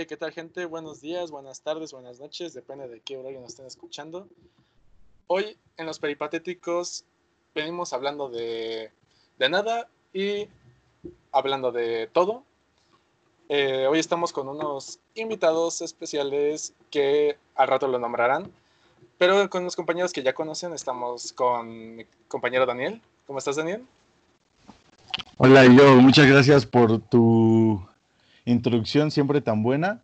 Hey, ¿qué tal gente? Buenos días, buenas tardes, buenas noches, depende de qué horario nos estén escuchando. Hoy en los peripatéticos venimos hablando de, de nada y hablando de todo. Eh, hoy estamos con unos invitados especiales que al rato lo nombrarán, pero con los compañeros que ya conocen estamos con mi compañero Daniel. ¿Cómo estás, Daniel? Hola, yo, muchas gracias por tu introducción siempre tan buena.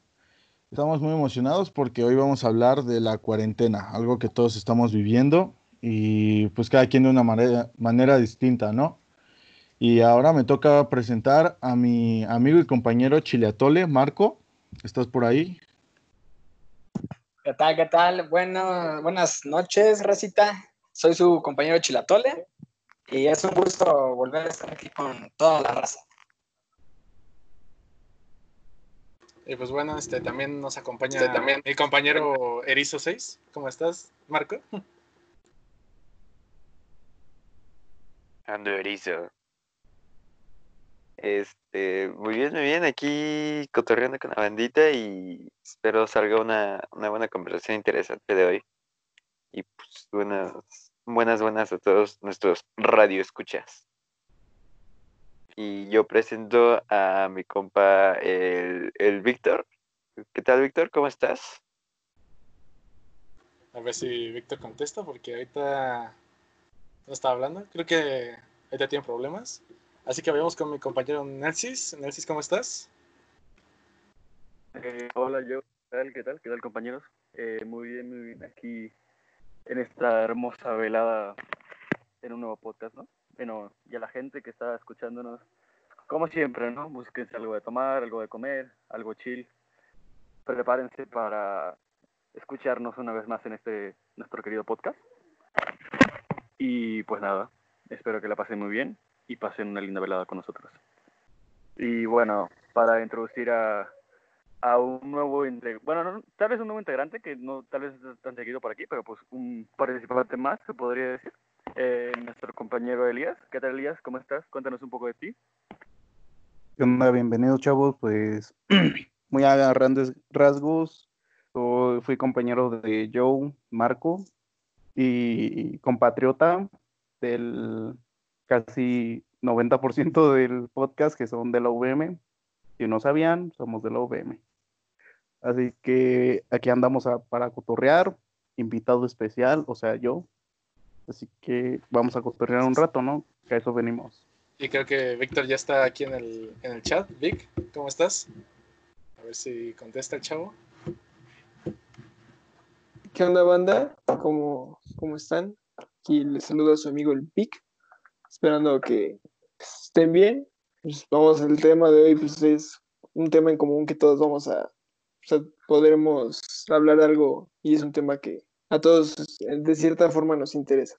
Estamos muy emocionados porque hoy vamos a hablar de la cuarentena, algo que todos estamos viviendo y pues cada quien de una manera, distinta, ¿no? Y ahora me toca presentar a mi amigo y compañero Chileatole, Marco. ¿Estás por ahí? ¿Qué tal? ¿Qué tal? Bueno, buenas noches, Racita. Soy su compañero Chilatole y es un gusto volver a estar aquí con toda la raza. Y pues bueno, este también nos acompaña este, también. mi compañero Erizo 6. ¿Cómo estás, Marco? Ando Erizo. Este, muy bien, muy bien, aquí cotorreando con la bandita y espero salga una, una buena conversación interesante de hoy. Y pues buenas, buenas, buenas a todos nuestros radioescuchas. Y yo presento a mi compa, el, el Víctor. ¿Qué tal, Víctor? ¿Cómo estás? A ver si Víctor contesta, porque ahorita no está hablando. Creo que ahorita tiene problemas. Así que vayamos con mi compañero Nelsis. Nelsis, ¿cómo estás? Eh, hola, yo. ¿Qué tal? ¿Qué tal? ¿Qué tal, compañeros? Eh, muy bien, muy bien. Aquí en esta hermosa velada en un nuevo podcast, ¿no? Bueno, y a la gente que está escuchándonos, como siempre, ¿no? Búsquense algo de tomar, algo de comer, algo chill. Prepárense para escucharnos una vez más en este nuestro querido podcast. Y pues nada, espero que la pasen muy bien y pasen una linda velada con nosotros. Y bueno, para introducir a, a un nuevo integrante, bueno, tal vez un nuevo integrante que no tal vez es tan seguido por aquí, pero pues un participante más, se podría decir. Eh, nuestro compañero Elías. ¿Qué tal, Elías? ¿Cómo estás? Cuéntanos un poco de ti. Bienvenidos, chavos. Pues muy a grandes rasgos. fui compañero de Joe, Marco y compatriota del casi 90% del podcast que son de la UVM. Si no sabían, somos de la UVM. Así que aquí andamos para cotorrear, invitado especial, o sea, yo. Así que vamos a cotorrear un rato, ¿no? Que a eso venimos. Y creo que Víctor ya está aquí en el, en el chat. Vic, ¿cómo estás? A ver si contesta el chavo. ¿Qué onda, banda? ¿Cómo, cómo están? Aquí les saludo a su amigo el Vic, esperando que estén bien. Pues vamos al tema de hoy, pues es un tema en común que todos vamos a, o sea, podremos hablar de algo y es un tema que a todos de cierta forma nos interesa.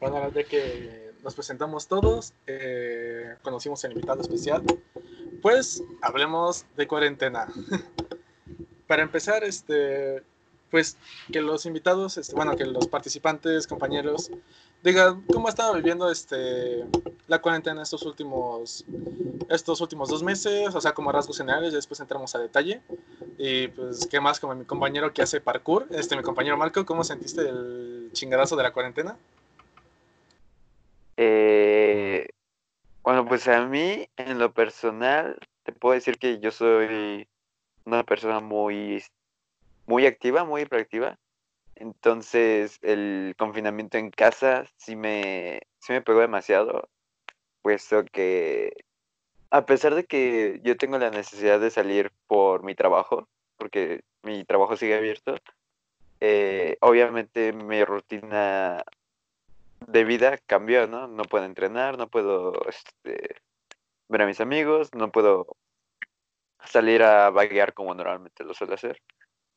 Bueno, ya que nos presentamos todos, eh, conocimos al invitado especial, pues hablemos de cuarentena. Para empezar, este, pues que los invitados, este, bueno, que los participantes, compañeros, digan cómo ha estado viviendo este, la cuarentena estos últimos, estos últimos dos meses, o sea, como rasgos generales, y después entramos a detalle. Y pues, ¿qué más? Como mi compañero que hace parkour, este, mi compañero Marco, ¿cómo sentiste el chingadazo de la cuarentena? Eh, bueno, pues a mí, en lo personal, te puedo decir que yo soy una persona muy, muy activa, muy hiperactiva. Entonces, el confinamiento en casa sí me, sí me pegó demasiado, puesto que a pesar de que yo tengo la necesidad de salir por mi trabajo, porque mi trabajo sigue abierto, eh, obviamente mi rutina de vida cambió, ¿no? No puedo entrenar, no puedo este, ver a mis amigos, no puedo salir a vaguear como normalmente lo suelo hacer.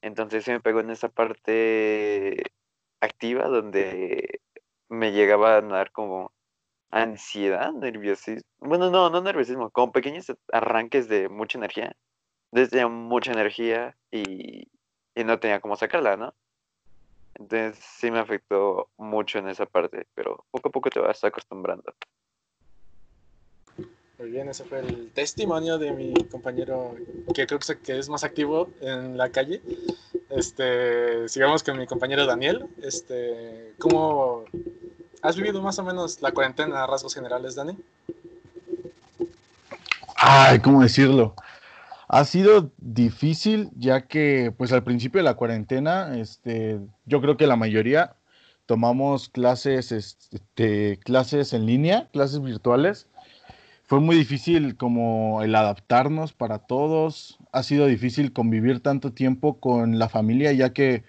Entonces se me pegó en esa parte activa donde me llegaba a dar como ansiedad, nerviosismo. Bueno, no, no nerviosismo, como pequeños arranques de mucha energía. Desde mucha energía y, y no tenía cómo sacarla, ¿no? Entonces sí me afectó mucho en esa parte, pero poco a poco te vas acostumbrando. Muy bien, ese fue el testimonio de mi compañero que creo que es más activo en la calle. Este, sigamos con mi compañero Daniel. Este, ¿cómo has vivido más o menos la cuarentena a rasgos generales, Dani? Ay, ¿cómo decirlo? Ha sido difícil ya que pues al principio de la cuarentena, este, yo creo que la mayoría tomamos clases, este, clases en línea, clases virtuales. Fue muy difícil como el adaptarnos para todos. Ha sido difícil convivir tanto tiempo con la familia ya que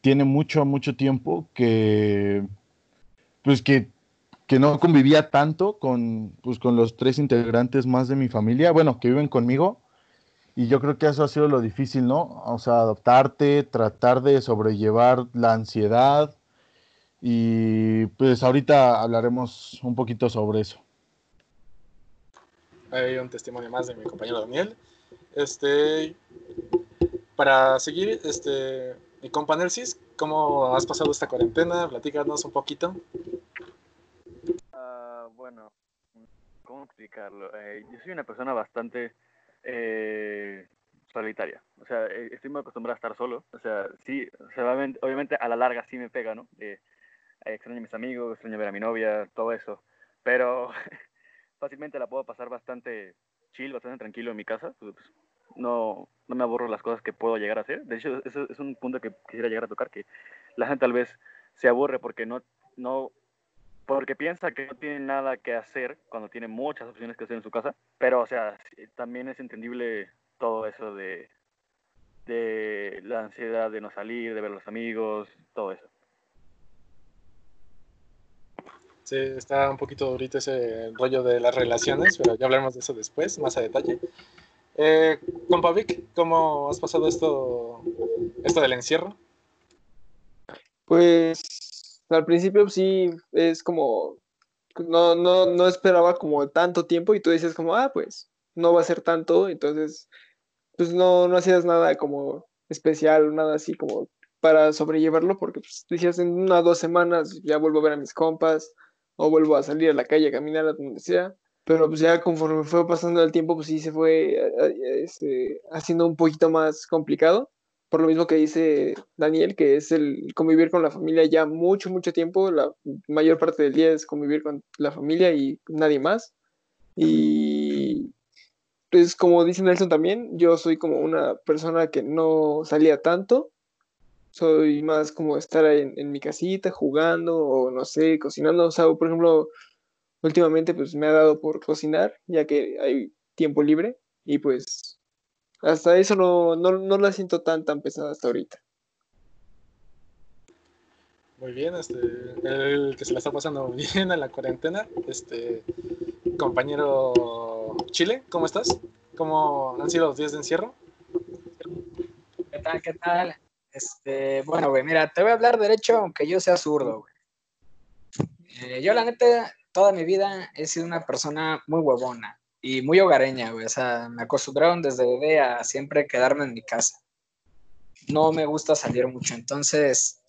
tiene mucho, mucho tiempo que, pues que, que no convivía tanto con, pues, con los tres integrantes más de mi familia, bueno, que viven conmigo y yo creo que eso ha sido lo difícil, ¿no? O sea, adaptarte, tratar de sobrellevar la ansiedad. Y pues ahorita hablaremos un poquito sobre eso. Hay un testimonio más de mi compañero Daniel. Este, para seguir, este, mi compa Nelsis, ¿cómo has pasado esta cuarentena? Platícanos un poquito. Uh, bueno, ¿cómo explicarlo? Eh, yo soy una persona bastante eh, solitaria. O sea, eh, estoy muy acostumbrado a estar solo. O sea, sí, obviamente, a la larga sí me pega, ¿no? Eh, extraño a mis amigos, extraño ver a mi novia, todo eso. Pero fácilmente la puedo pasar bastante chill, bastante tranquilo en mi casa. Pues, no, no me aburro las cosas que puedo llegar a hacer. De hecho, eso es un punto que quisiera llegar a tocar, que la gente tal vez se aburre porque no, no porque piensa que no tiene nada que hacer cuando tiene muchas opciones que hacer en su casa, pero o sea, también es entendible todo eso de, de la ansiedad de no salir, de ver a los amigos, todo eso. Sí, está un poquito durito ese rollo de las relaciones, pero ya hablaremos de eso después, más a detalle. Eh, compa Vic, ¿cómo has pasado esto, esto del encierro? Pues al principio sí es como, no, no, no esperaba como tanto tiempo y tú dices como, ah, pues no va a ser tanto, entonces pues no, no hacías nada como especial, nada así como para sobrellevarlo, porque pues decías en unas dos semanas ya vuelvo a ver a mis compas o vuelvo a salir a la calle a caminar a donde sea, pero pues ya conforme fue pasando el tiempo pues sí se fue eh, eh, este, haciendo un poquito más complicado. Por lo mismo que dice Daniel, que es el convivir con la familia ya mucho, mucho tiempo, la mayor parte del día es convivir con la familia y nadie más. Y pues como dice Nelson también, yo soy como una persona que no salía tanto, soy más como estar en, en mi casita jugando o no sé, cocinando, o sea, por ejemplo, últimamente pues me ha dado por cocinar, ya que hay tiempo libre y pues hasta eso no, no, la siento tan, tan pesada hasta ahorita. Muy bien, este, el que se la está pasando bien en la cuarentena, este compañero Chile, ¿cómo estás? ¿Cómo han sido los días de encierro? ¿Qué tal? ¿Qué tal? Este, bueno, güey, mira, te voy a hablar derecho aunque yo sea zurdo, güey. Eh, yo la neta, toda mi vida he sido una persona muy huevona y muy hogareña, güey. O sea, me acostumbraron desde bebé a siempre quedarme en mi casa. No me gusta salir mucho. Entonces,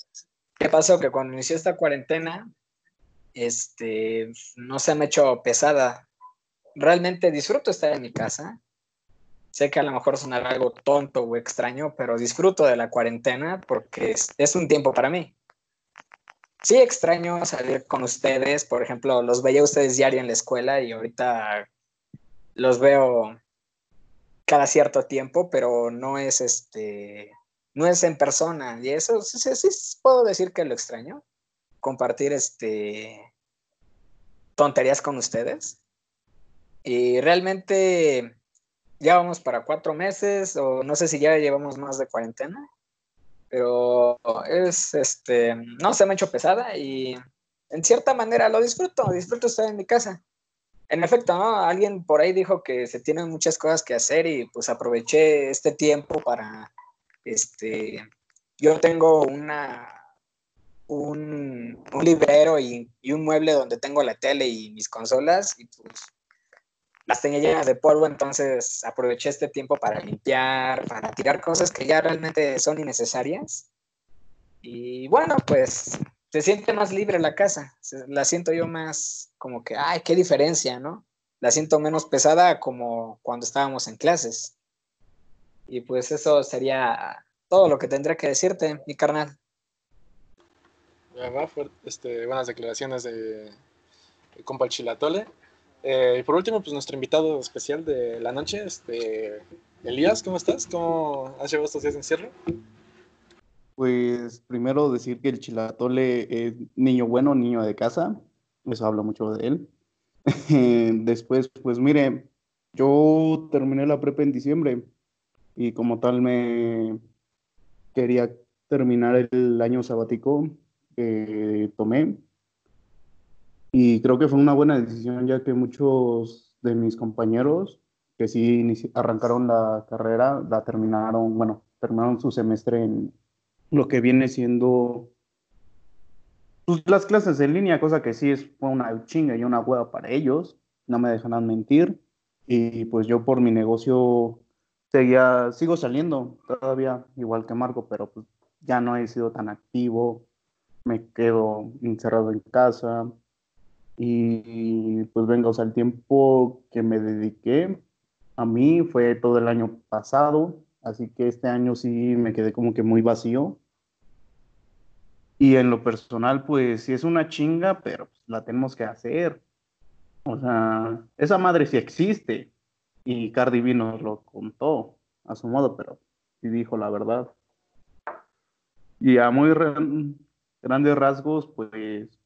¿qué pasó? Que cuando inició esta cuarentena, este, no se me ha hecho pesada. Realmente disfruto estar en mi casa. Sé que a lo mejor sonará algo tonto o extraño, pero disfruto de la cuarentena porque es, es un tiempo para mí. Sí extraño salir con ustedes, por ejemplo, los veía ustedes diario en la escuela y ahorita los veo cada cierto tiempo, pero no es este, no es en persona. Y eso sí, sí, puedo decir que lo extraño. Compartir este tonterías con ustedes. Y realmente ya vamos para cuatro meses, o no sé si ya llevamos más de cuarentena, pero es este, no se me ha hecho pesada y en cierta manera lo disfruto, disfruto estar en mi casa. En efecto, ¿no? Alguien por ahí dijo que se tienen muchas cosas que hacer y pues aproveché este tiempo para, este, yo tengo una, un, un librero y, y, un mueble donde tengo la tele y mis consolas y pues las tenía llenas de polvo, entonces aproveché este tiempo para limpiar, para tirar cosas que ya realmente son innecesarias. Y bueno, pues se siente más libre la casa, la siento yo más como que, ay, qué diferencia, ¿no? la siento menos pesada como cuando estábamos en clases. Y pues eso sería todo lo que tendría que decirte, mi carnal. Este, buenas declaraciones de, de compa Chilatole. Eh, y por último, pues nuestro invitado especial de la noche, este, Elías, ¿cómo estás? ¿Cómo has llevado estos días de encierro? Pues primero decir que el chilatole es niño bueno, niño de casa, eso habla mucho de él. Después, pues mire, yo terminé la prepa en diciembre y como tal me quería terminar el año sabático que tomé y creo que fue una buena decisión ya que muchos de mis compañeros que sí arrancaron la carrera, la terminaron, bueno, terminaron su semestre en lo que viene siendo pues, las clases en línea, cosa que sí es una chinga y una hueá para ellos, no me dejan mentir. Y pues yo por mi negocio seguía, sigo saliendo todavía, igual que Marco, pero pues ya no he sido tan activo, me quedo encerrado en casa. Y pues venga, o sea, el tiempo que me dediqué a mí fue todo el año pasado, así que este año sí me quedé como que muy vacío. Y en lo personal, pues sí es una chinga, pero pues, la tenemos que hacer. O sea, esa madre sí existe. Y Cardi B nos lo contó a su modo, pero sí dijo la verdad. Y a muy grandes rasgos, pues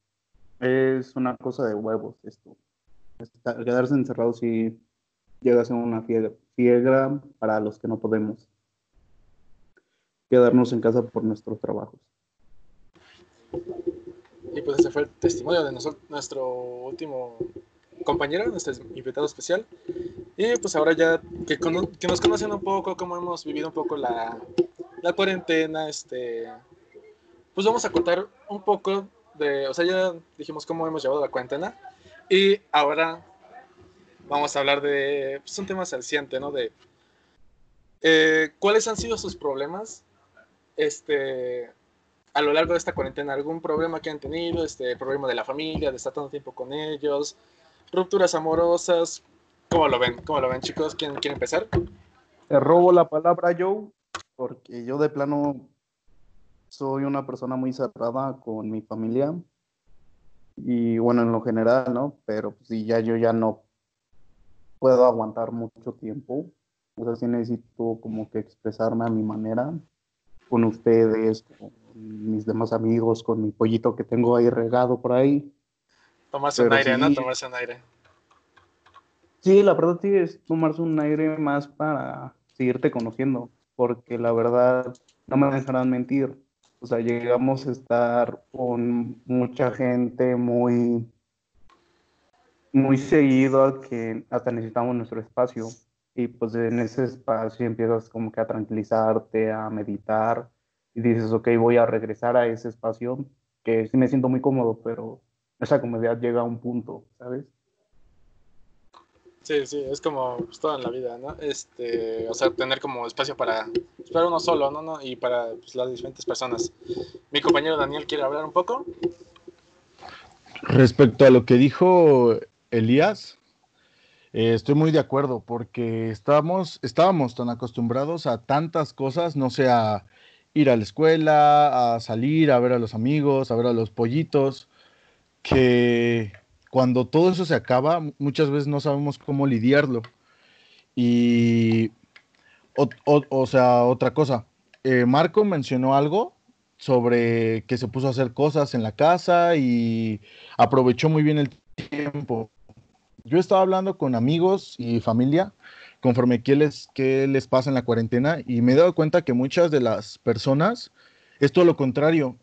es una cosa de huevos esto. Quedarse encerrado sí llega a ser una fiegra para los que no podemos quedarnos en casa por nuestros trabajos. Y pues ese fue el testimonio de nuestro último compañero, nuestro invitado especial. Y pues ahora ya que, que, nos conocen un poco, cómo hemos vivido un poco la, la cuarentena, este, pues vamos a contar un poco de, o sea, ya dijimos cómo hemos llevado la cuarentena. Y ahora vamos a hablar de pues, un tema salciente, ¿no? De eh, cuáles han sido sus problemas este, a lo largo de esta cuarentena. ¿Algún problema que han tenido? Este, problema de la familia, de estar tanto tiempo con ellos, rupturas amorosas. ¿Cómo lo ven? ¿Cómo lo ven, chicos? ¿Quién quiere empezar? Te robo la palabra, Joe, porque yo de plano soy una persona muy cerrada con mi familia y bueno, en lo general, ¿no? Pero si ya yo ya no puedo aguantar mucho tiempo. O sea, sí necesito como que expresarme a mi manera con ustedes, con mis demás amigos, con mi pollito que tengo ahí regado por ahí. Tomarse un aire, ¿no? Tomarse un aire. Sí, la verdad sí es tomarse un aire más para seguirte conociendo, porque la verdad, no me dejarán mentir. O sea, llegamos a estar con mucha gente muy muy seguido que hasta necesitamos nuestro espacio y pues en ese espacio empiezas como que a tranquilizarte, a meditar y dices, ok, voy a regresar a ese espacio que sí me siento muy cómodo, pero esa comodidad llega a un punto, ¿sabes? Sí, sí, es como pues, todo en la vida, ¿no? Este, o sea, tener como espacio para, para uno solo, ¿no? ¿no? Y para pues, las diferentes personas. Mi compañero Daniel quiere hablar un poco. Respecto a lo que dijo Elías, eh, estoy muy de acuerdo porque estábamos, estábamos tan acostumbrados a tantas cosas, no sé, a ir a la escuela, a salir, a ver a los amigos, a ver a los pollitos, que cuando todo eso se acaba, muchas veces no sabemos cómo lidiarlo. Y, o, sea, otra cosa, eh, Marco mencionó algo sobre que se puso a hacer cosas en la casa y aprovechó muy bien el tiempo yo estaba hablando con amigos y familia conforme qué les, qué les pasa en la cuarentena y me he dado cuenta que muchas de las personas es todo lo contrario.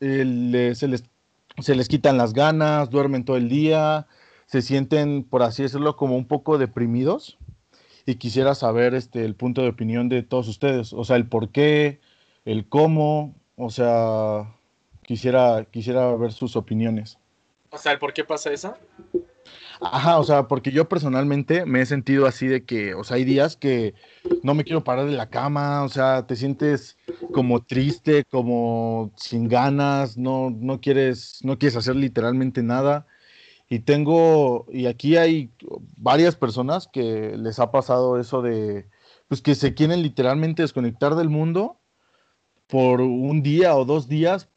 se, les, se les quitan las ganas, duermen todo el día, se sienten, por así decirlo, como un poco deprimidos. Y quisiera saber este, el punto de opinión de todos ustedes, o sea, el por qué, el cómo, o sea, quisiera, quisiera ver sus opiniones. O sea, el por qué pasa eso. Ajá, o sea, porque yo personalmente me he sentido así de que, o sea, hay días que no me quiero parar de la cama, o sea, te sientes como triste, como sin ganas, no, no quieres, no quieres hacer literalmente nada. Y tengo, y aquí hay varias personas que les ha pasado eso de, pues que se quieren literalmente desconectar del mundo por un día o dos días,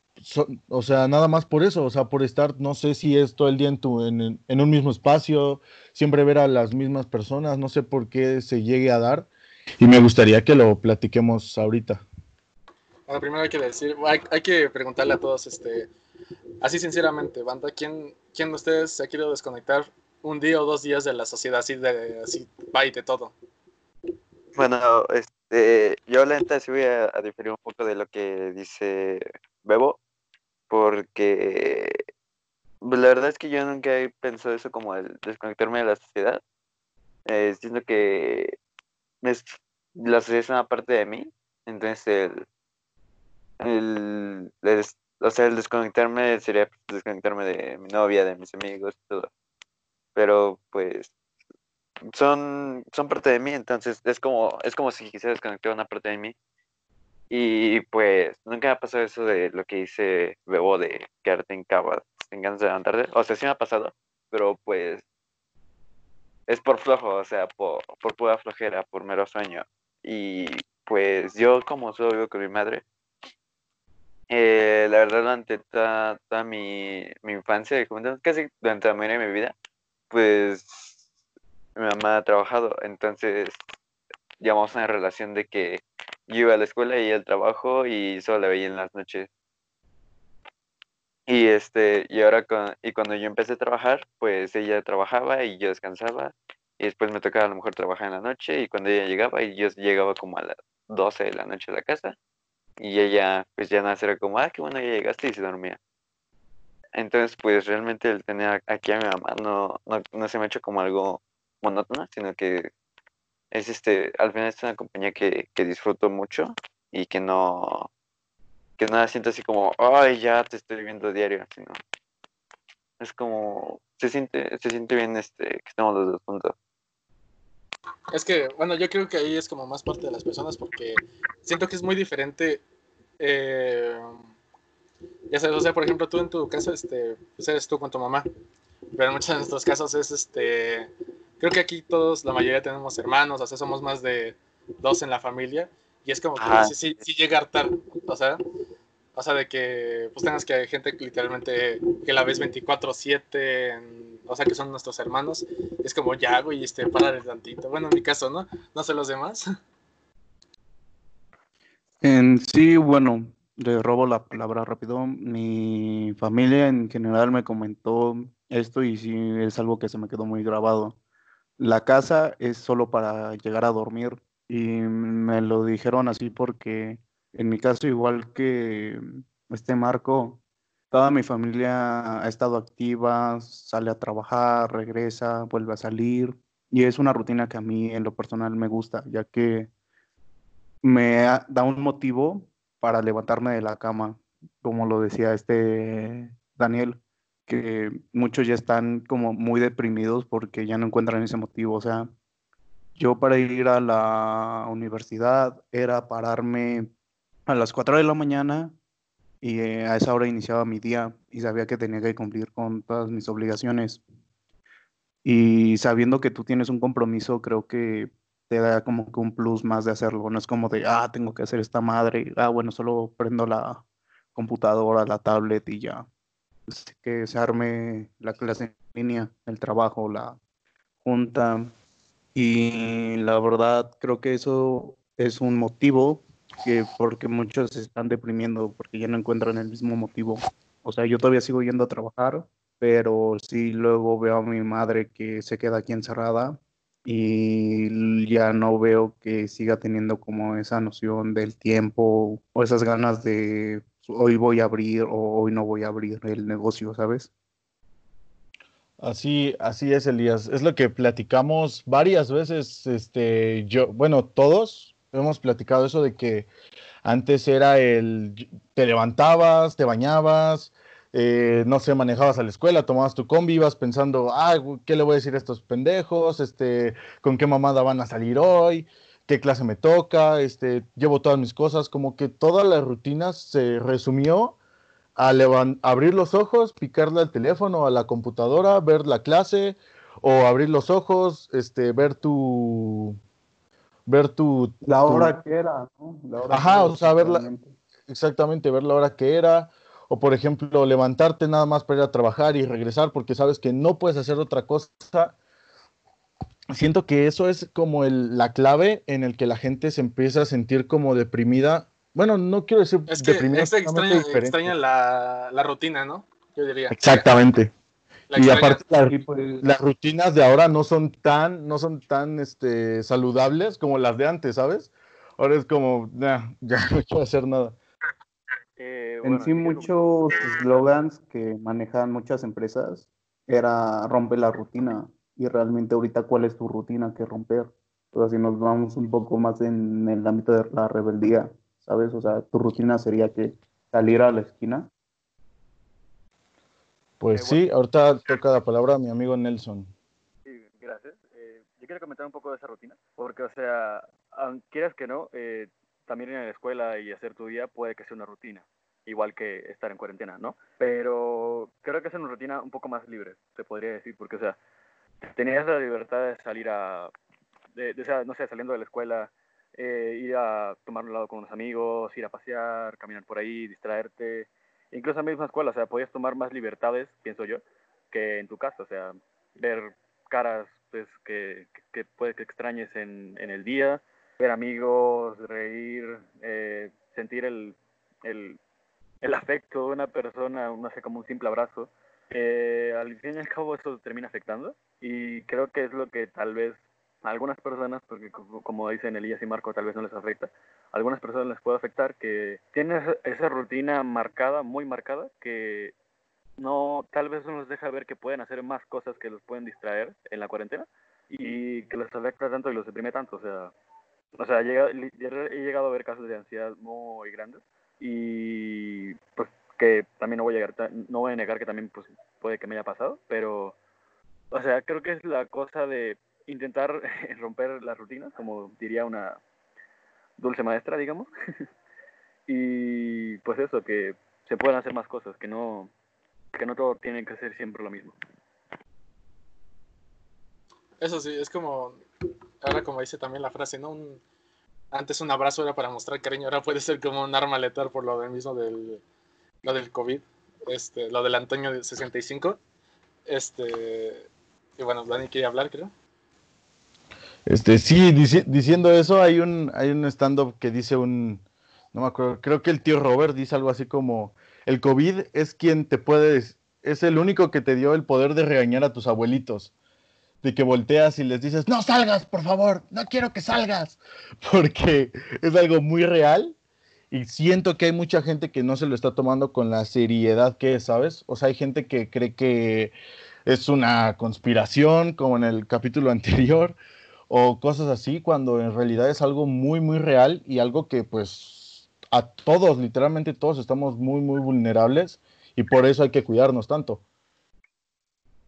o sea, nada más por eso, o sea, por estar, no sé si es todo el día en, tu, en, en un mismo espacio, siempre ver a las mismas personas, no sé por qué se llegue a dar, y me gustaría que lo platiquemos ahorita. Bueno, primero hay que decir, hay, hay que preguntarle a todos, este, así sinceramente, banda, ¿quién, ¿quién de ustedes se ha querido desconectar un día o dos días de la sociedad, así de, así, bye de todo? Bueno, este, yo la neta sí voy a, a diferir un poco de lo que dice Bebo, porque pues, la verdad es que yo nunca he pensado eso como el desconectarme de la sociedad. Eh, siento que es, la sociedad es una parte de mí, entonces el, el, o sea, el desconectarme sería desconectarme de mi novia, de mis amigos, todo. Pero pues son, son parte de mí, entonces es como, es como si quisiera desconectar una parte de mí. Y pues nunca me ha pasado eso de lo que dice Bebo de quedarte en cama sin ganas de levantarte. O sea, sí me ha pasado, pero pues es por flojo, o sea, por, por pura flojera, por mero sueño. Y pues yo como solo vivo con mi madre, eh, la verdad durante toda, toda mi, mi infancia casi durante la mayoría de mi vida, pues mi mamá ha trabajado, entonces llevamos una relación de que yo iba a la escuela y al trabajo y solo la veía en las noches. Y este, y ahora con, y cuando yo empecé a trabajar, pues ella trabajaba y yo descansaba. Y después me tocaba a lo mejor trabajar en la noche y cuando ella llegaba, y yo llegaba como a las 12 de la noche a la casa. Y ella, pues ya nada, era como, ah, qué bueno, ya llegaste y se dormía. Entonces, pues realmente el tener aquí a mi mamá no, no, no se me ha hecho como algo monótono, sino que es este, al final es una compañía que, que disfruto mucho y que no, que no la siento así como, ay, ya te estoy viendo diario, sino es como, se siente, se siente bien este, que estamos los dos juntos. Es que, bueno, yo creo que ahí es como más parte de las personas porque siento que es muy diferente. eh, ya sabes, o sea, por ejemplo, tú en tu caso, este, pues eres tú con tu mamá, pero en muchos de nuestros casos es, este, creo que aquí todos, la mayoría tenemos hermanos, o sea, somos más de dos en la familia y es como que sí, sí, sí llega a hartar, o sea, o sea, de que pues tengas que hay gente que literalmente que la ves 24/7, en- o sea, que son nuestros hermanos, es como ya, güey, este, párale tantito. Bueno, en mi caso, ¿no? No sé los demás. En sí, bueno, le robo la palabra rápido. Mi familia en general me comentó esto y sí es algo que se me quedó muy grabado. La casa es solo para llegar a dormir y me lo dijeron así porque en mi caso, igual que este Marco, toda mi familia ha estado activa, sale a trabajar, regresa, vuelve a salir y es una rutina que a mí en lo personal me gusta, ya que me da un motivo para levantarme de la cama, como lo decía este Daniel, que muchos ya están como muy deprimidos porque ya no encuentran ese motivo. O sea, yo para ir a la universidad era pararme a las 4 de la mañana y eh, a esa hora iniciaba mi día y sabía que tenía que cumplir con todas mis obligaciones. Y sabiendo que tú tienes un compromiso, creo que te da como que un plus más de hacerlo. No es como de, ah, tengo que hacer esta madre. Ah, bueno, solo prendo la computadora, la tablet y ya. Pues, que se arme la clase en línea, el trabajo, la junta. Y la verdad, creo que eso es un motivo que porque muchos se están deprimiendo porque ya no encuentran el mismo motivo. O sea, yo todavía sigo yendo a trabajar, pero sí luego veo a mi madre que se queda aquí encerrada y ya no veo que siga teniendo como esa noción del tiempo o esas ganas de hoy voy a abrir o hoy no voy a abrir el negocio, ¿sabes? Así, así es, Elías. Es lo que platicamos varias veces. Este, yo, bueno, todos hemos platicado eso de que antes era el, te levantabas, te bañabas, eh, no sé, manejabas a la escuela, tomabas tu combi, ibas pensando, ah, ¿qué le voy a decir a estos pendejos? Este, ¿con qué mamada van a salir hoy? ¿Qué clase me toca? Este, llevo todas mis cosas, como que toda la rutina se resumió a abrir los ojos, picarle al teléfono, a la computadora, ver la clase, o abrir los ojos, este, ver tu, ver tu, La tu- hora que era, ¿no? La hora Ajá, que era, o sea, verla- realmente. exactamente, ver la hora que era, o por ejemplo, levantarte nada más para ir a trabajar y regresar porque sabes que no puedes hacer otra cosa. Siento que eso es como el- la clave en el que la gente se empieza a sentir como deprimida. Bueno, no quiero decir Es que deprimida, es extraña, extraña la, la rutina, ¿no? Yo diría. Exactamente. La y extraña. aparte la- Y pues, las rutinas de ahora no son tan, no son tan este, saludables como las de antes, ¿sabes? Ahora es como, "Nah, ya no quiero hacer nada. Eh, en sí, muchos slogans que manejan muchas empresas era romper la rutina. Y realmente ahorita, ¿cuál es tu rutina que romper? Sea, si nos vamos un poco más en el ámbito de la rebeldía, ¿sabes? O sea, tu rutina sería que salir a la esquina. Pues Eh, sí, ahorita toca la palabra a mi amigo Nelson. Sí, gracias. Eh, yo quiero comentar un poco de esa rutina, porque, o sea, quieras que no, eh, también ir a la escuela y hacer tu día puede que sea una rutina, igual que estar en cuarentena, ¿no? Pero creo que es una rutina un poco más libre, se podría decir, porque, o sea, tenías la libertad de salir a, de, no sé, saliendo de la escuela, eh, ir a tomar un helado con unos amigos, ir a pasear, caminar por ahí, distraerte, incluso en la misma escuela, o sea, podías tomar más libertades, pienso yo, que en tu casa, o sea, ver caras pues, que, que- que puede que extrañes en, en el día, ver amigos, reír, eh, sentir el, el, el afecto de una persona, no sé, como un simple abrazo. Eh, al fin y al cabo eso termina afectando y creo que es lo que tal vez a algunas personas, porque como, dicen Elías y Marco, tal vez no les afecta, algunas personas les puede afectar que tienen esa, rutina marcada, muy marcada, que no, tal vez no los deja ver que pueden hacer más cosas que los pueden distraer en la cuarentena y que los afecta tanto y los deprime tanto. O sea, o sea llega- li- he llegado a ver casos de ansiedad muy grandes y pues que también no voy a llegar, no voy a negar que también pues puede que me haya pasado, pero o sea, creo que es la cosa de intentar romper las rutinas, como diría una dulce maestra, digamos. y pues eso, que se puedan hacer más cosas, que no que no todo tiene que ser siempre lo mismo. Eso sí, es como, ahora como dice también la frase, ¿no? Un- antes un abrazo era para mostrar cariño, ahora puede ser como un arma letal por lo del mismo del, lo del COVID, este, lo del Antonio de 65. Este, y bueno, Dani quiere hablar, creo. Este, sí, dici- diciendo eso, hay un, hay un stand-up que dice un, no me acuerdo, creo que el tío Robert dice algo así como, el COVID es quien te puede, es el único que te dio el poder de regañar a tus abuelitos. De que volteas y les dices, no salgas, por favor, no quiero que salgas, porque es algo muy real y siento que hay mucha gente que no se lo está tomando con la seriedad que es, ¿sabes? O sea, hay gente que cree que es una conspiración, como en el capítulo anterior, o cosas así, cuando en realidad es algo muy, muy real y algo que pues a todos, literalmente todos estamos muy, muy vulnerables y por eso hay que cuidarnos tanto.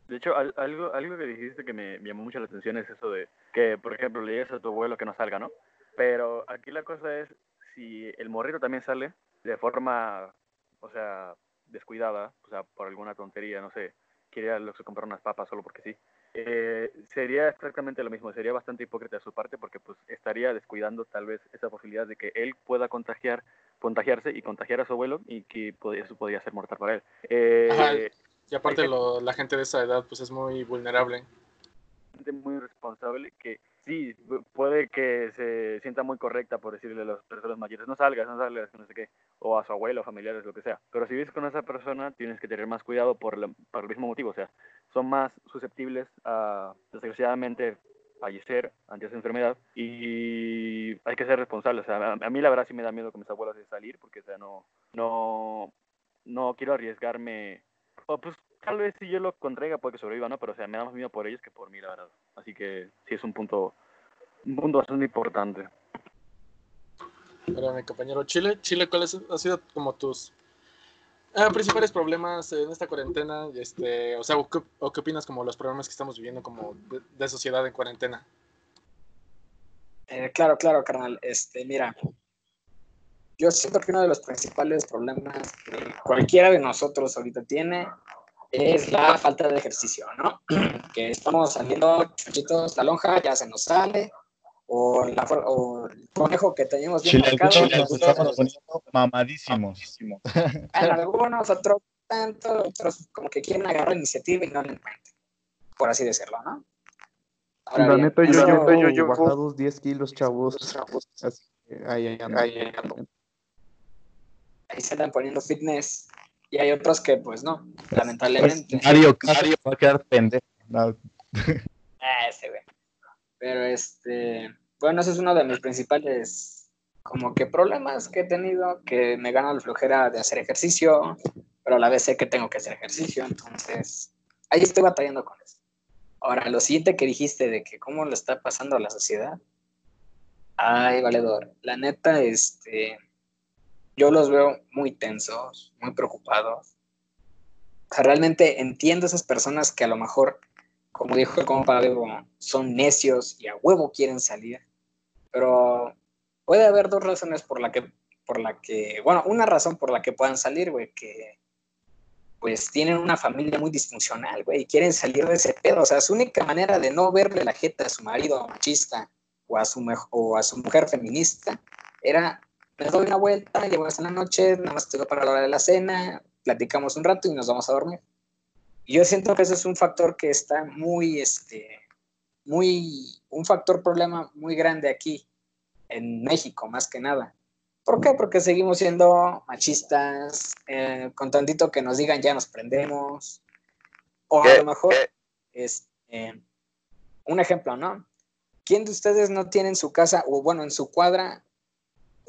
De hecho, al- algo, algo que dijiste que me llamó mucho la atención es eso de que, por ejemplo, le digas a tu abuelo que no salga, ¿no? Pero aquí la cosa es, si el morrito también sale de forma, o sea, descuidada, o sea, por alguna tontería, no sé, quiere ir a comprar unas papas solo porque sí, eh, sería exactamente lo mismo, sería bastante hipócrita de su parte porque pues estaría descuidando tal vez esa posibilidad de que él pueda contagiar, contagiarse y contagiar a su abuelo y que eso podría ser mortal para él. Eh, Ajá. Y aparte lo- la gente de esa edad pues es muy vulnerable. gente muy responsable que sí, pu- puede que se sienta muy correcta por decirle a las personas mayores, no salgas, no salgas, no sé qué, o a su abuelo, familiares, lo que sea. Pero si vives con esa persona, tienes que tener más cuidado por, la- por el mismo motivo, o sea, son más susceptibles a, desgraciadamente, fallecer ante esa enfermedad y hay que ser responsables. O sea, a, a mí la verdad sí me da miedo con mis abuelos de salir porque, o sea, no, no, no quiero arriesgarme. O pues tal vez si yo lo contraiga puede que sobreviva, ¿no? Pero o sea, me da más miedo por ellos que por mí, la verdad. Así que sí es un punto, un punto bastante importante. Ahora mi compañero Chile. Chile, ¿cuáles han sido como tus ah, principales problemas en esta cuarentena? Este, o sea, ¿o ¿qué, o qué opinas como los problemas que estamos viviendo como de, de sociedad en cuarentena? Eh, claro, claro, carnal. Este, mira, yo siento que uno de los principales problemas que cualquiera de nosotros ahorita tiene es la falta de ejercicio, ¿no? Que estamos saliendo chuchitos, la lonja ya se nos sale, o, la, o el conejo que teníamos bien marcado. nos estamos poniendo mamadísimos. En algunos, otros tanto, otros como que quieren agarrar iniciativa y no la encuentran, por así decirlo, ¿no? Ahora La bien, neta, yo, yo, yo, yo, bajados 10 kilos, chavos. Así que ahí, ahí ando. ahí se están poniendo fitness y hay otros que pues no, lamentablemente. Mario, Mario va a quedar pendejo. No, Ah, ese güey. Pero este, bueno, ese es uno de mis principales como que problemas que he tenido, que me gana la flojera de hacer ejercicio, pero a la vez sé que tengo que hacer ejercicio, entonces ahí estoy batallando con eso. Ahora, lo siguiente que dijiste de que cómo lo está pasando a la sociedad. Ay, valedor. La neta, este, yo los veo muy tensos, muy preocupados. O sea, realmente entiendo esas personas que a lo mejor como dijo el compa son necios y a huevo quieren salir. Pero puede haber dos razones por la que, por la que, bueno, una razón por la que puedan salir, güey, que pues tienen una familia muy disfuncional, güey, y quieren salir de ese pedo. O sea, su única manera de no verle la jeta a su marido machista o a su, o a su mujer feminista era, me doy una vuelta, llevamos en la noche, nada más estoy para la hora de la cena, platicamos un rato y nos vamos a dormir. Y yo siento que ese es un factor que está muy, este, muy, un factor problema muy grande aquí, en México, más que nada. ¿Por qué? Porque seguimos siendo machistas, eh, con tantito que nos digan ya nos prendemos. O a lo mejor, ¿Qué? este, un ejemplo, ¿no? ¿Quién de ustedes no tiene en su casa, o bueno, en su cuadra,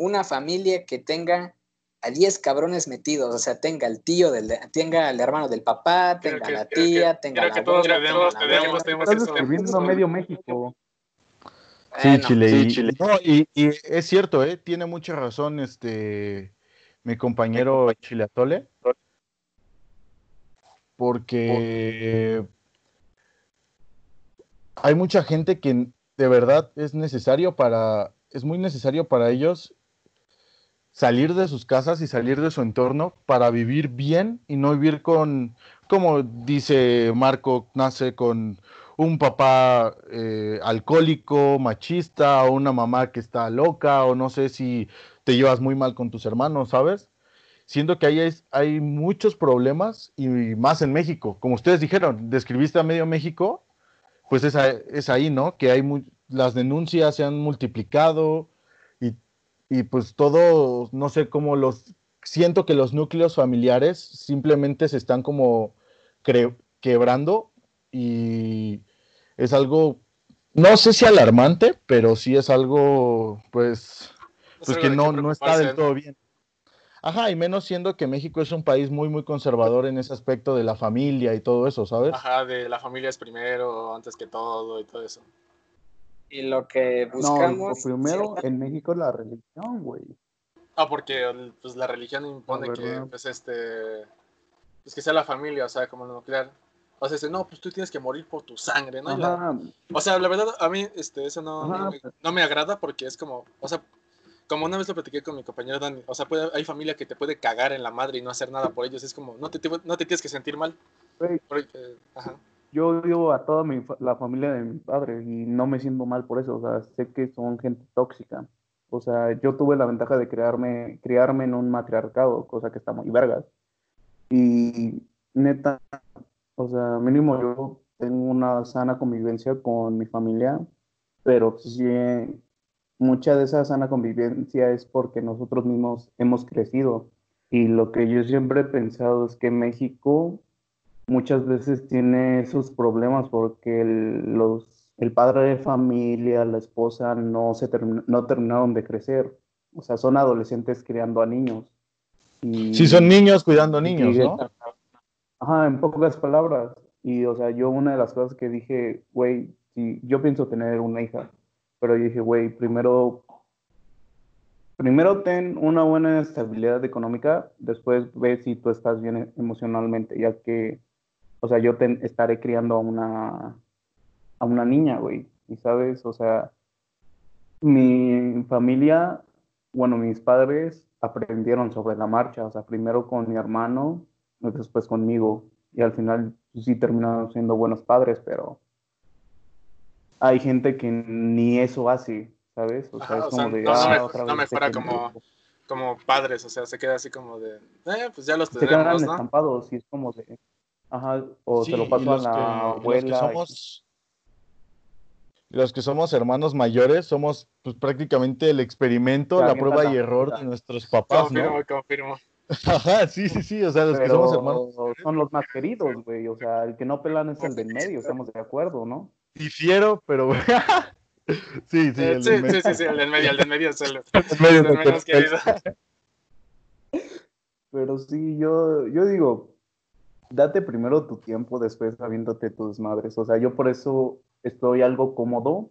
una familia que tenga a 10 cabrones metidos? O sea, tenga el tío, del, tenga el hermano del papá, Creo tenga que- la creo que- tía, tenga creo la que todos tenemos, tenemos, tenemos medio México. Sí, Chile. sí, Chile. no, y, y es cierto, ¿eh? Tiene mucha razón este mi compañero Chile Atole. Porque hay mucha gente que de verdad es necesario para, es muy necesario para ellos salir de sus casas y salir de su entorno para vivir bien y no vivir con, como dice Marco, nace con un papá eh, alcohólico, machista, o una mamá que está loca, o no sé si te llevas muy mal con tus hermanos, ¿sabes? Siento que ahí hay, hay muchos problemas y más en México. Como ustedes dijeron, describiste a medio México, pues es, es ahí, ¿no? Que hay mu- las denuncias se han multiplicado y pues todo, no sé cómo los, siento que los núcleos familiares simplemente se están como quebrando y es algo, no sé si alarmante, pero sí es algo, pues, Es pues que no, no está del todo bien. Ajá, y menos siendo que México es un país muy, muy conservador en ese aspecto de la familia y todo eso, ¿sabes? Ajá, de la familia es primero, antes que todo y todo eso. Y lo que No, buscamos. lo primero en México es la religión, güey. Ah, porque pues, la religión impone que, pues, este, pues, que sea la familia, o sea, como lo nuclear. O sea, dice, no, pues tú tienes que morir por tu sangre, ¿no? La- O sea, la verdad, a mí este, eso no, Ajá, no, me, no me agrada porque es como, o sea, como una vez lo platiqué con mi compañero Dani, o sea, puede- hay familia que te puede cagar en la madre y no hacer nada por ellos, es como, no te, te- no te tienes que sentir mal. Porque, ajá. Yo vivo a toda mi, la familia de mi padre y no me siento mal por eso, o sea, sé que son gente tóxica. O sea, yo tuve la ventaja de criarme, criarme en un matriarcado, cosa que está muy vergas. Y neta, o sea, mínimo yo tengo una sana convivencia con mi familia, pero sí, mucha de esa sana convivencia es porque nosotros mismos hemos crecido. Y lo que yo siempre he pensado es que México muchas veces tiene esos problemas porque el, los, el padre de familia, la esposa no, se termi- no terminaron de crecer. O sea, son adolescentes criando a niños. Y, Sí, son niños cuidando y- niños, ¿no? Ajá, en pocas palabras. Y, o sea, yo una de las cosas que dije, güey, si yo pienso tener una hija, pero yo dije, güey, primero, primero ten una buena estabilidad económica, después ve si tú estás bien emocionalmente, ya que, o sea, yo te estaré criando a una, a una niña, güey. Y sabes, o sea, mi familia, bueno, mis padres aprendieron sobre la marcha, o sea, primero con mi hermano, después conmigo, y al final pues, sí terminaron siendo buenos padres, pero hay gente que ni eso hace, ¿sabes? O sea, Ajá, es o como sea, de, no, "Ah, me- otra no este como- pendejo". como padres, o sea, se queda así como de, eh, pues ya los se quedan tenemos, ¿no? estampados y es como de, ajá, o Sí, se lo paso a la que- y los que abuela. y- somos, los que somos hermanos mayores somos pues prácticamente el experimento, la prueba la y error de nuestros papás, ¿no? Confirmo, confirmo. Ajá, sí, sí, sí, o sea, los que somos hermanos son los más queridos, güey. O sea, el que no pelan es el del medio, estamos de acuerdo, ¿no? difiero, pero sí, sí, Eh, el sí, del medio. sí, sí, sí, el del medio, el del medio es el, El medio el es el menos querido. Pero sí, yo, yo digo, date primero tu tiempo, después habiéndote tus madres. O sea, yo por eso estoy algo cómodo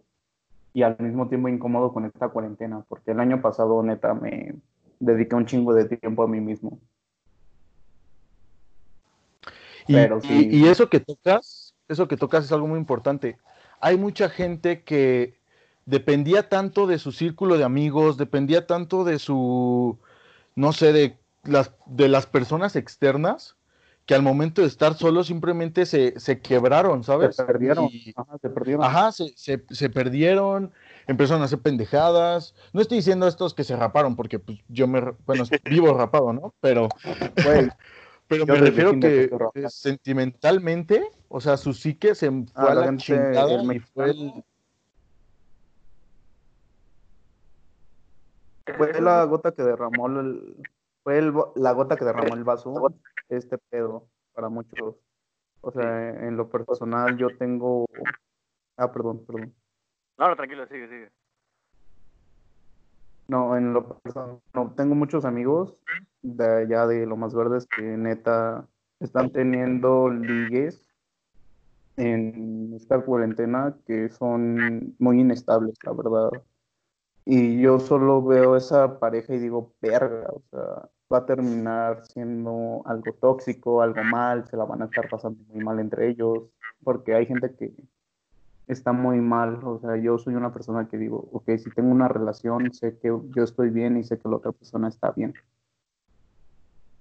y al mismo tiempo incómodo con esta cuarentena, porque el año pasado, neta, me dediqué un chingo de tiempo a mí mismo. Y, Pero y- sí. y eso que tocas, eso que tocas es algo muy importante. Hay mucha gente que dependía tanto de su círculo de amigos, dependía tanto de su, no sé, de las, de las personas externas, que al momento de estar solos simplemente se, se quebraron, ¿sabes? Se perdieron. Y- Ajá, se perdieron. Ajá, se, se, se perdieron, empezaron a hacer pendejadas. No estoy diciendo estos que se raparon, porque pues, yo me, bueno, vivo rapado, ¿no? Pero, pero me refiero que eh, sentimentalmente, o sea, su psique se fue Ah, a la la gente, chingada el y fue el- fue la gota que derramó el, fue el, la gota que derramó el vaso, este pedo, para muchos. O sea, en lo personal yo tengo, ah, perdón, perdón. No, no, tranquilo, sigue, sigue. No, en lo personal, no, tengo muchos amigos de allá de Lomas Verdes que neta están teniendo ligues en esta cuarentena que son muy inestables, la verdad. Y yo solo veo esa pareja y digo, verga, o sea, va a terminar siendo algo tóxico, algo mal, se la van a estar pasando muy mal entre ellos, porque hay gente que está muy mal, o sea, yo soy una persona que digo, ok, si tengo una relación, sé que yo estoy bien y sé que la otra persona está bien.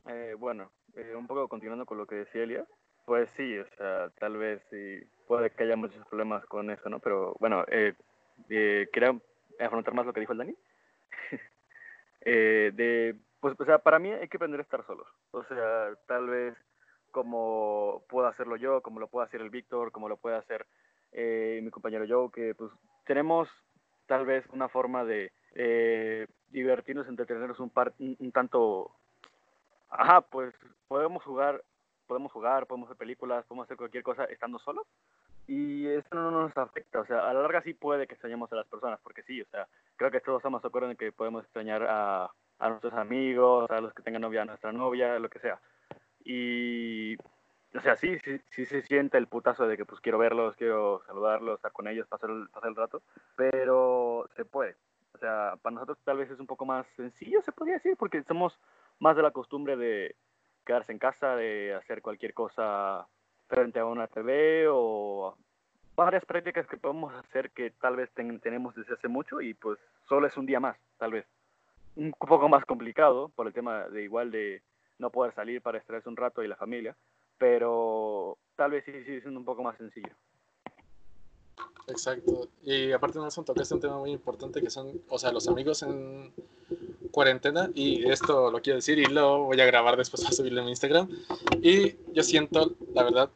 Eh, bueno, eh, un poco continuando con lo que decía Elia, pues sí, o sea, tal vez sí, puede que haya muchos problemas con eso, ¿no? Pero bueno, eh, eh, quería afrontar más lo que dijo el Dani. Eh, de, pues, o sea, para mí hay que aprender a estar solos. O sea, tal vez como puedo hacerlo yo, como lo puede hacer el Víctor, como lo puede hacer eh, mi compañero Joe, que pues tenemos tal vez una forma de eh, divertirnos, entretenernos un, par, un, un tanto Ajá, pues podemos jugar, podemos jugar, podemos ver películas, podemos hacer cualquier cosa estando solos y eso no nos afecta, o sea, a la larga sí puede que extrañemos a las personas, porque sí, o sea, creo que todos estamos de acuerdo en que podemos extrañar a, a nuestros amigos, a los que tengan novia, a nuestra novia, lo que sea. Y, o sea, sí, sí, sí se siente el putazo de que pues quiero verlos, quiero saludarlos, estar con ellos, pasar el, pasar el rato, pero se puede. O sea, para nosotros tal vez es un poco más sencillo, se podría decir, porque somos más de la costumbre de quedarse en casa, de hacer cualquier cosa frente a una TV o varias prácticas que podemos hacer que tal vez ten, tenemos desde hace mucho y pues solo es un día más, tal vez. Un poco más complicado por el tema de igual de no poder salir para extraerse un rato y la familia, pero tal vez sí sigue siendo un poco más sencillo. Exacto. Y aparte Nelson tocaste un tema muy importante que son, o sea, los amigos en cuarentena y esto lo quiero decir y lo voy a grabar después para subirlo en Instagram. Y yo siento, la verdad,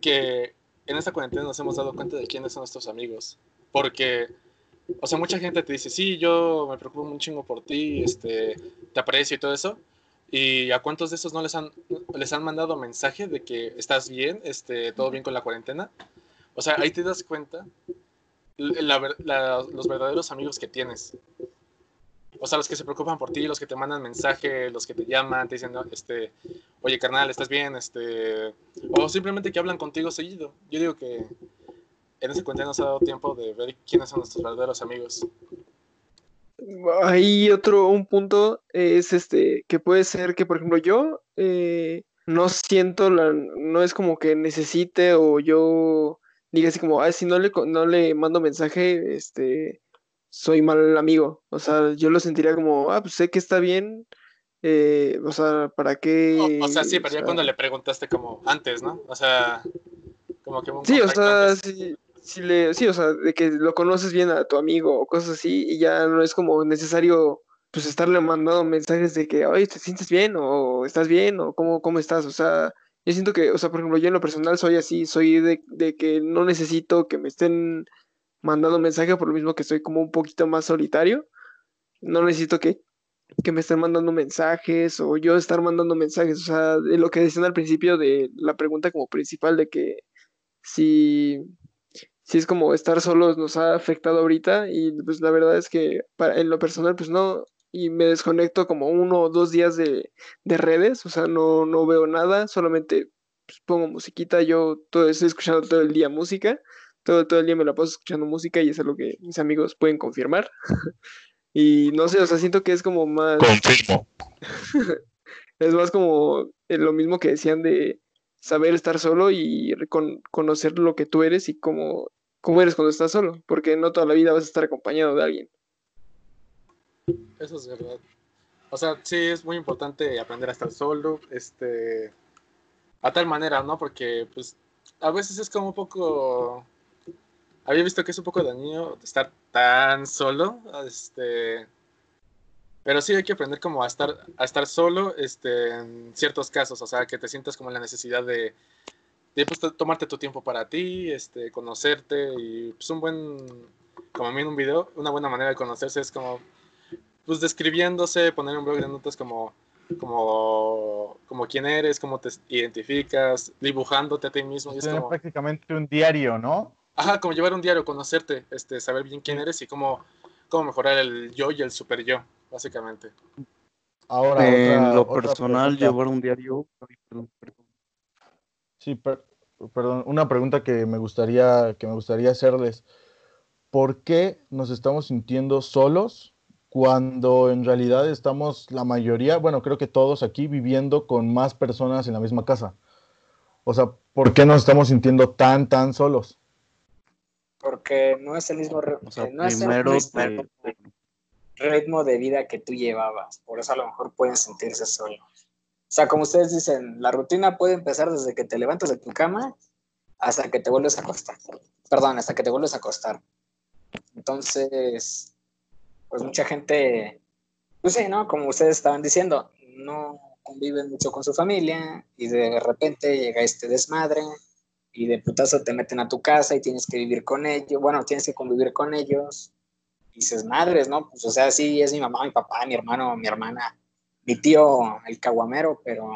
que en esta cuarentena nos hemos dado cuenta de quiénes son nuestros amigos. Porque, o sea, mucha gente te dice, sí, yo me preocupo un chingo por ti, este, te aprecio y todo eso. ¿Y a cuántos de esos no les han, les han mandado mensaje de que estás bien, este, todo bien con la cuarentena? O sea, ahí te das cuenta los verdaderos amigos que tienes. O sea, los que se preocupan por ti, los que te mandan mensaje, los que te llaman, te dicen, este, oye, carnal, ¿estás bien? Este, o simplemente que hablan contigo seguido. Yo digo que en ese cuento nos ha dado tiempo de ver quiénes son nuestros verdaderos amigos. Ahí otro, un punto es este, que puede ser que, por ejemplo, yo eh, no siento, la, no es como que necesite o yo diga así como, ah, si no le, no le mando mensaje, este, soy mal amigo. O sea, yo lo sentiría como, ah, pues sé que está bien. eh, o sea, ¿para qué? O, o sea, sí, pero o ya cuando le preguntaste como antes, ¿no? O sea, como que un Sí, o sea, sí, sí le, sí, o sea, de que lo conoces bien a tu amigo o cosas así, y ya no es como necesario pues estarle mandando mensajes de que, oye, ¿te sientes bien? o ¿estás bien? o ¿cómo, cómo estás? O sea, yo siento que, o sea, por ejemplo, yo en lo personal soy así, soy de, de que no necesito que me estén mandando mensajes por lo mismo que soy como un poquito más solitario. No necesito que, que me estén mandando mensajes o yo estar mandando mensajes. O sea, de lo que decían al principio de la pregunta como principal de que si, si es como estar solos nos ha afectado ahorita y pues la verdad es que en lo personal pues no y me desconecto como uno o dos días de, de redes, o sea, no, no veo nada, solamente pues, pongo musiquita, yo todo estoy escuchando todo el día música, todo, todo el día me la paso escuchando música y es algo que mis amigos pueden confirmar. Y no sé, o sea, siento que es como más, Confirmo. es más como eh, lo mismo que decían de saber estar solo y recon- conocer lo que tú eres y cómo, cómo eres cuando estás solo, porque no toda la vida vas a estar acompañado de alguien. Eso es verdad. O sea, sí es muy importante aprender a estar solo, este, a tal manera, ¿no? Porque, pues, a veces es como un poco, había visto que es un poco dañino estar tan solo, este, pero sí hay que aprender como a estar, a estar solo, este, en ciertos casos, o sea, que te sientas como la necesidad de, de pues, to- tomarte tu tiempo para ti, este, conocerte y, pues, un buen, como a mí en un video, una buena manera de conocerse es como pues describiéndose, poner un blog de notas como, como, como quién eres, cómo te identificas, dibujándote a ti mismo. Y es como, prácticamente un diario, ¿no? ajá, como llevar un diario, conocerte, este, saber bien quién eres y cómo, cómo mejorar el yo y el super yo, básicamente. Ahora, en otra- lo otra personal, pregunta. llevar un diario. perdón, perdón. Sí, per- perdón, una pregunta que me gustaría, que me gustaría hacerles. ¿Por qué nos estamos sintiendo solos cuando en realidad estamos la mayoría, bueno, creo que todos aquí viviendo con más personas en la misma casa? O sea, ¿por qué nos estamos sintiendo tan, tan solos? Porque no es el mismo, O sea, no es el primero mismo te- ritmo de vida que tú llevabas. Por eso a lo mejor pueden sentirse solos. O sea, como ustedes dicen, la rutina puede empezar desde que te levantas de tu cama hasta que te vuelves a acostar. Perdón, hasta que te vuelves a acostar. Entonces, pues mucha gente, pues sí, ¿no? Como ustedes estaban diciendo, no conviven mucho con su familia y de repente llega este desmadre y de putazo te meten a tu casa y tienes que vivir con ellos, bueno, tienes que convivir con ellos. Y dices, madres, ¿no? Pues o sea, sí, es mi mamá, mi papá, mi hermano, mi hermana, mi tío, el caguamero, pero,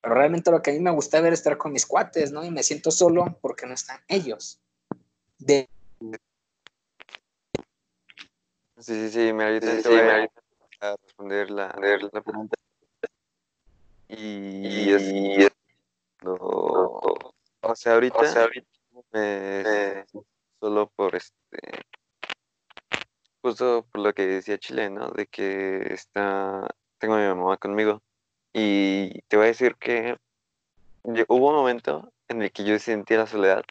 pero realmente lo que a mí me gusta ver es estar con mis cuates, ¿no? Y me siento solo porque no están ellos. De, Sí, sí, sí, mira, yo Sí, sí, te voy mira, a, a responder la, la pregunta. Y, Y es, es- lo- o sea, ahorita, O sea, ahorita me me- solo por este, justo por lo que decía Chile, ¿no? De que está, tengo a mi mamá conmigo. Y te voy a decir que hubo un momento en el que yo sentí la soledad,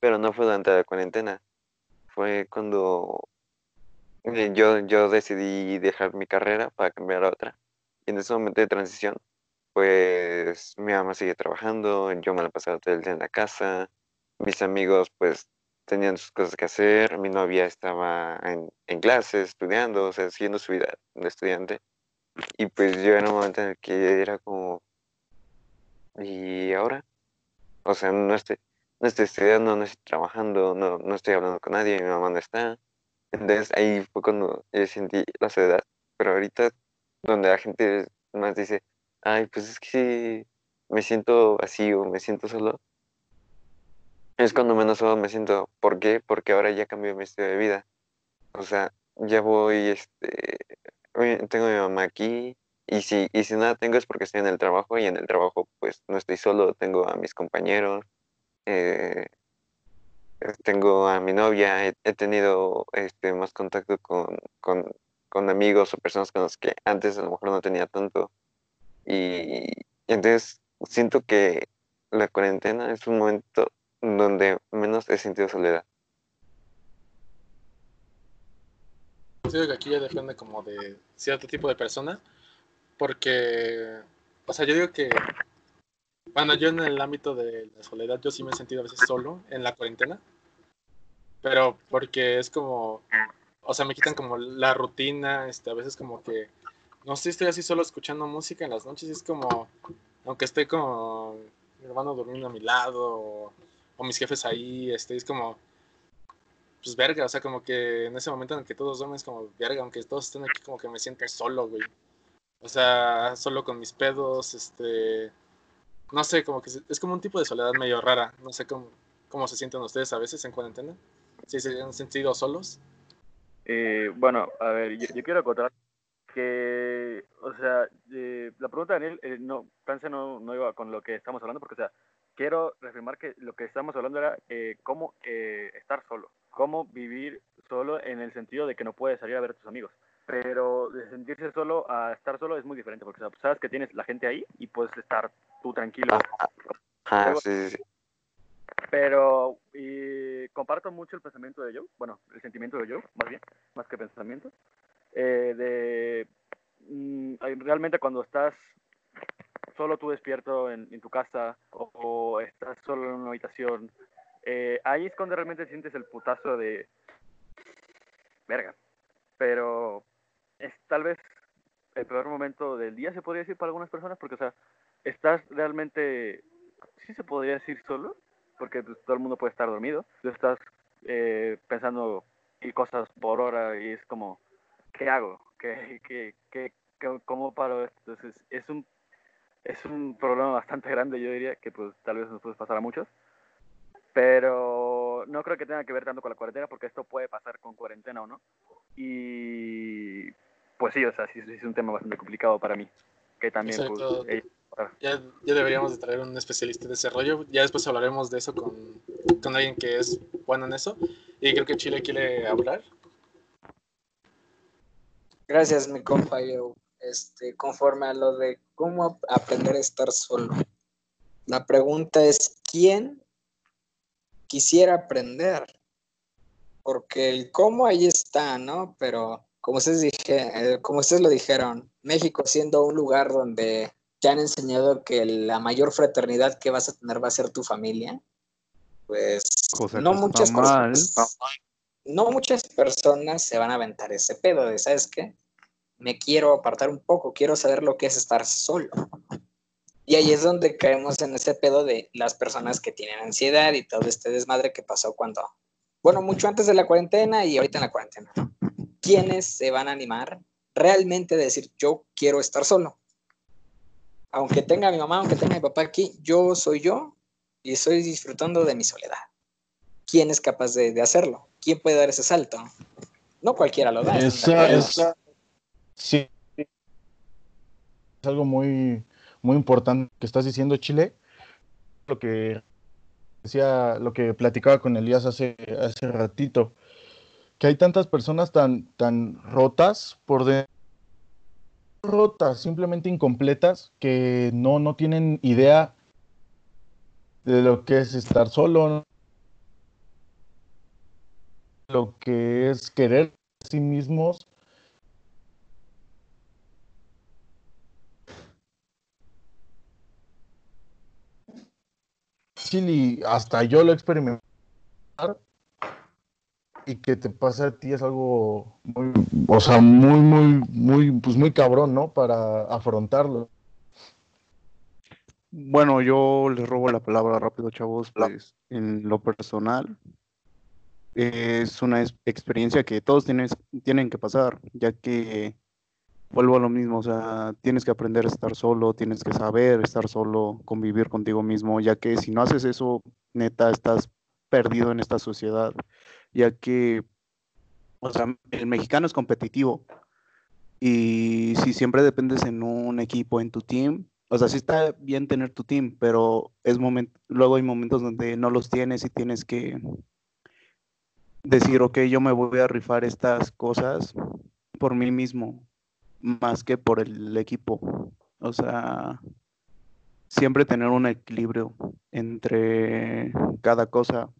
pero no fue durante la cuarentena. Fue cuando yo, yo decidí dejar mi carrera para cambiar a otra. Y en ese momento de transición, pues mi mamá sigue trabajando, yo me la pasaba todo el día en la casa, mis amigos pues tenían sus cosas que hacer, mi novia estaba en, en clases, estudiando, o sea, siguiendo su vida de estudiante. Y pues yo era un momento en el que era como, ¿y ahora? O sea, no estoy, no estoy estudiando, no estoy trabajando, no, no estoy hablando con nadie, mi mamá no está. Entonces ahí fue cuando yo sentí la soledad. Pero ahorita, donde la gente más dice, ay, pues es que me siento vacío, me siento solo, es cuando menos solo me siento. ¿Por qué? Porque ahora ya cambió mi estilo de vida. O sea, ya voy, este, tengo a mi mamá aquí, y si, y si nada tengo es porque estoy en el trabajo, y en el trabajo pues no estoy solo, tengo a mis compañeros, eh, tengo a mi novia, he, tenido este, más contacto con, con, amigos o personas con las que antes a lo mejor no tenía tanto. Y, entonces siento que la cuarentena es un momento donde menos he sentido soledad. considero que aquí ya depende como de cierto tipo de persona, porque, o sea, yo digo que, bueno, yo en el ámbito de la soledad, yo sí me he sentido a veces solo en la cuarentena, pero porque es como, o sea, me quitan como la rutina, este, a veces como que, no sé, estoy así solo escuchando música en las noches, y es como, aunque esté con mi hermano durmiendo a mi lado, o, mis jefes ahí, este, es como, pues verga, o sea, como que en ese momento en el que todos duermen es como verga, aunque todos estén aquí, como que me siento solo, güey. O sea, solo con mis pedos, este. No sé, como que es como un tipo de soledad medio rara. No sé cómo, cómo se sienten ustedes a veces en cuarentena. Si se han sentido solos. Eh, bueno, a ver, yo, yo quiero acotar que, o sea, eh, la pregunta de Daniel, eh, no, Francia no, no iba con lo que estamos hablando, porque, o sea, quiero reafirmar que lo que estamos hablando era eh, cómo eh, estar solo, cómo vivir solo en el sentido de que no puedes salir a ver a tus amigos. Pero de sentirse solo a estar solo es muy diferente, porque o sea, sabes que tienes la gente ahí y puedes estar tú tranquilo. Ah, Luego- sí, sí, sí. Pero comparto mucho el pensamiento de Joe, bueno, el sentimiento de Joe, más bien, más que pensamiento, eh, de mm, realmente cuando estás solo tú despierto en, tu casa o, o estás solo en una habitación, eh, ahí es cuando realmente sientes el putazo de verga. Pero es tal vez el peor momento del día, se podría decir para algunas personas, porque, o sea, estás realmente, sí se podría decir solo, porque pues, todo el mundo puede estar dormido. Tú estás eh, pensando y cosas por hora y es como, ¿qué hago? ¿Qué, qué, qué, qué- ¿Cómo paro esto? Entonces, es un, es un problema bastante grande, yo diría, que pues tal vez nos puede pasar a muchos. Pero no creo que tenga que ver tanto con la cuarentena, porque esto puede pasar con cuarentena o no. Y pues sí, o sea, sí, sí es un tema bastante complicado para mí. Que también, pues, Ya, ya deberíamos de traer un especialista de ese rollo. Ya después hablaremos de eso con, con alguien que es bueno en eso. Y creo que Chile quiere hablar. Gracias, mi compa. Yo, este, conforme a lo de cómo ap- aprender a estar solo. La pregunta es, ¿quién quisiera aprender? Porque el cómo ahí está, ¿no? Pero como ustedes, dije, eh, como ustedes lo dijeron, México siendo un lugar donde te han enseñado que la mayor fraternidad que vas a tener va a ser tu familia, pues Cosa no muchas mal. no muchas personas se van a aventar ese pedo de, ¿sabes qué? Me quiero apartar un poco, quiero saber lo que es estar solo. Y ahí es donde caemos en ese pedo de las personas que tienen ansiedad y todo este desmadre que pasó cuando, bueno, mucho antes de la cuarentena y ahorita en la cuarentena. ¿Quiénes se van a animar realmente a decir, yo quiero estar solo? Aunque tenga a mi mamá, aunque tenga a mi papá aquí, yo soy yo y estoy disfrutando de mi soledad. ¿Quién es capaz de, de hacerlo? ¿Quién puede dar ese salto? No cualquiera lo da. esa- sí. Es algo muy, muy importante que estás diciendo, Chile. Lo que decía, lo que platicaba con Elías hace, hace ratito, que hay tantas personas tan, tan rotas por dentro, rotas, simplemente incompletas, que no, no tienen idea de lo que es estar solo, lo que es querer a sí mismos. Y hasta yo lo he experimentado y que te pase a ti es algo muy, o sea, muy, muy, muy, pues muy cabrón, ¿no? Para afrontarlo. Bueno, yo les robo la palabra rápido, chavos. Pues en lo personal, es una ex- experiencia que todos tienes, tienen que pasar, ya que vuelvo a lo mismo, o sea, tienes que aprender a estar solo, tienes que saber estar solo, convivir contigo mismo, ya que si no haces eso, neta, estás perdido en esta sociedad, ya que, o sea, el mexicano es competitivo y si siempre dependes en un equipo, en tu team, o sea, sí está bien tener tu team, pero es momento, luego hay momentos donde no los tienes y tienes que decir, ok, yo me voy a rifar estas cosas por mí mismo, más que por el equipo. O sea, siempre tener un equilibrio entre cada cosa.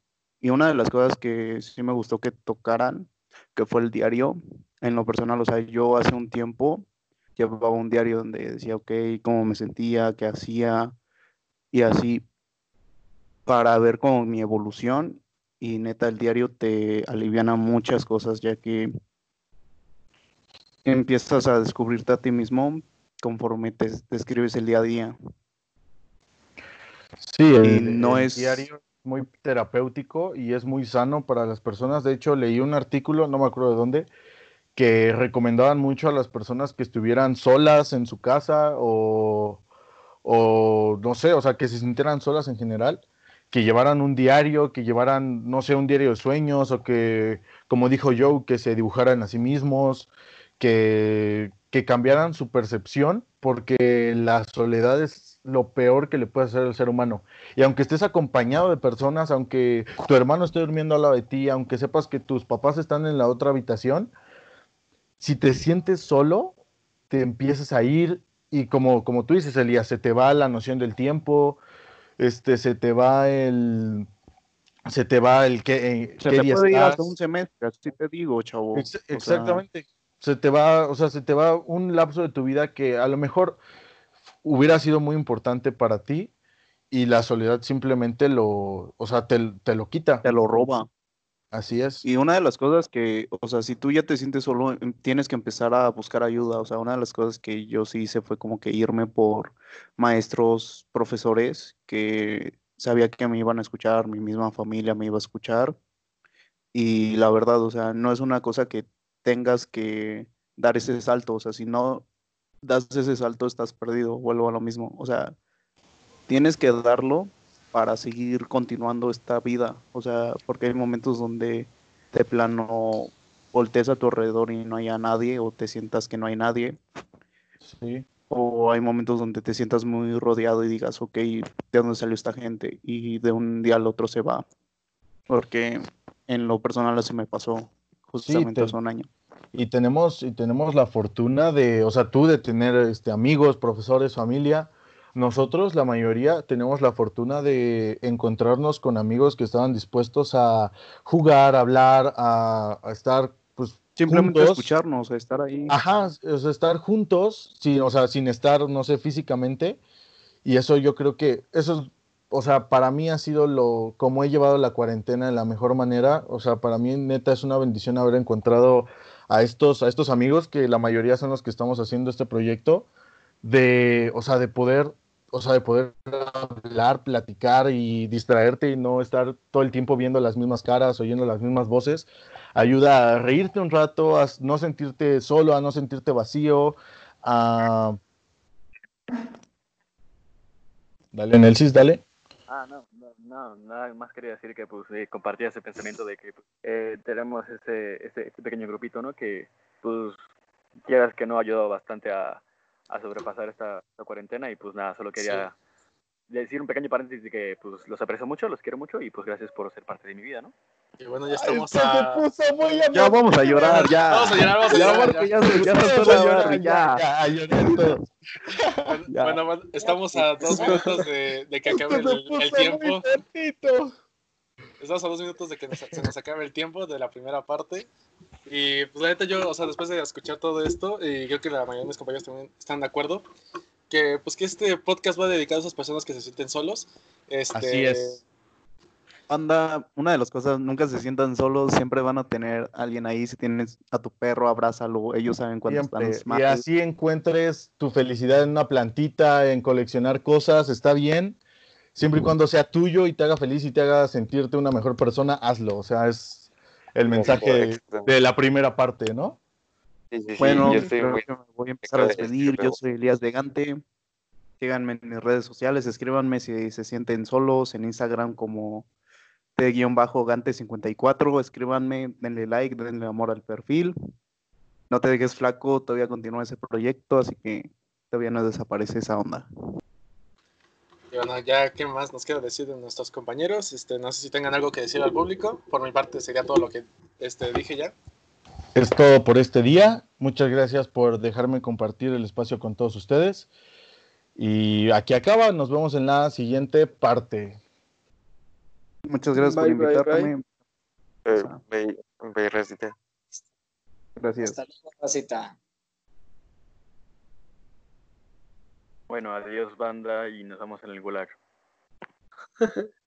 Y una de las cosas que sí me gustó que tocaran, que fue el diario, en lo personal, o sea, yo hace un tiempo llevaba un diario donde decía, ok, cómo me sentía, qué hacía, y así, para ver como mi evolución, y neta, el diario te aliviana muchas cosas, ya que empiezas a descubrirte a ti mismo conforme te, te escribes el día a día. Sí, Y el, no el es- diario muy terapéutico y es muy sano para las personas. De hecho, leí un artículo, no me acuerdo de dónde, que recomendaban mucho a las personas que estuvieran solas en su casa o, o no sé, o sea, que se sintieran solas en general, que llevaran un diario, que llevaran, no sé, un diario de sueños o que, como dijo Joe, que se dibujaran a sí mismos, que, que cambiaran su percepción, porque la soledad es lo peor que le puede hacer al ser humano. Y aunque estés acompañado de personas, aunque tu hermano esté durmiendo al lado de ti, aunque sepas que tus papás están en la otra habitación, si te sientes solo, te empiezas a ir y como, como tú dices, Elías, se te va la noción del tiempo, este, se te va el, se te va el que, Se qué te día puede ir hasta un semestre, así te digo, chavo. Ex- O sea, exactamente. Se te va, o sea, se te va un lapso de tu vida que a lo mejor hubiera sido muy importante para ti y la soledad simplemente lo, o sea, te, te lo quita. te lo roba. Así es. Y una de las cosas que, o sea, si tú ya te sientes solo, em, tienes que empezar a buscar ayuda. O sea, una de las cosas que yo sí hice fue como que irme por maestros, profesores que sabía que me iban a escuchar, mi misma familia me iba a escuchar. Y la verdad, o sea, no es una cosa que tengas que dar ese salto. O sea, si no das ese salto, estás perdido. Vuelvo a lo mismo. O sea, tienes que darlo para seguir continuando esta vida. O sea, porque hay momentos donde de plano voltees a tu alrededor y no haya nadie o te sientas que no hay nadie. Sí. O hay momentos donde te sientas muy rodeado y digas, ok, ¿de dónde salió esta gente? Y de un día al otro se va. Porque en lo personal así me pasó justamente te- hace un año. Y tenemos, y tenemos la fortuna de, o sea, tú de tener este, amigos, profesores, familia. Nosotros, la mayoría, tenemos la fortuna de encontrarnos con amigos que estaban dispuestos a jugar, a hablar, a, a estar, pues, Simplemente juntos. escucharnos, estar ahí. Ajá, o sea, estar juntos, sin, o sea, sin estar, no sé, físicamente. Y eso yo creo que, eso es, o sea, para mí ha sido lo, como he llevado la cuarentena de la mejor manera. O sea, para mí neta es una bendición haber encontrado a estos, a estos amigos, que la mayoría son los que estamos haciendo este proyecto, de, o sea, de poder, o sea, de poder hablar, platicar y distraerte y no estar todo el tiempo viendo las mismas caras, oyendo las mismas voces ayuda a reírte un rato, a no sentirte solo, a no sentirte vacío, a... Dale, Nelsis, dale. Ah, no, no, nada más quería decir que pues eh, compartía ese pensamiento de que pues, eh, tenemos ese, ese, pequeño grupito, ¿no? Que pues quieras que no ha ayudado bastante a, a sobrepasar esta cuarentena y pues nada, solo quería decir un pequeño paréntesis de que pues los aprecio mucho, los quiero mucho y pues gracias por ser parte de mi vida, ¿no? Y bueno, ya estamos Ay, a... puso muy Ya vamos a llorar, ya. Vamos a llorar, vamos a Ya, llorar, ya. ya, ya ya. ya. Bueno, Ya. bueno, estamos a dos minutos de, de que acabe el, el tiempo. Estamos a dos minutos de que nos- se nos acabe el tiempo de la primera parte. Y pues la neta yo, o sea, después de escuchar todo esto, y creo que la mayoría de mis compañeros también están de acuerdo, que pues que este podcast va dedicado a esas personas que se sienten solos. Este, Así es. Anda, una de las cosas, nunca se sientan solos, siempre van a tener alguien ahí. Si tienes a tu perro, abrázalo. Ellos saben cuando Siempre. están Y mal. así encuentres tu felicidad en una plantita, en coleccionar cosas, está bien. Siempre y cuando sea tuyo y te haga feliz y te haga sentirte una mejor persona, hazlo. O sea, es el mensaje de la primera parte, ¿no? Sí, sí, sí, Bueno, yo estoy creo muy... que me voy a empezar a despedir. Yo soy Elías de Gante. Síganme en mis redes sociales, escríbanme si se sienten solos, en Instagram como T-Gante54, escríbanme, denle like, denle amor al perfil. No te dejes flaco, todavía continúa ese proyecto, así que todavía no desaparece esa onda. Y bueno, ya qué más nos queda decir de nuestros compañeros. Este, no sé si tengan algo que decir al público. Por mi parte sería todo lo que este, dije ya. Es todo por este día. Muchas gracias por dejarme compartir el espacio con todos ustedes. Y aquí acaba. Nos vemos en la siguiente parte. Muchas gracias Bye, por bye, bye. invitarme. Eh, ve, Rosita. Gracias. Hasta luego, racita. Bueno, adiós banda y nos vemos en el gulag.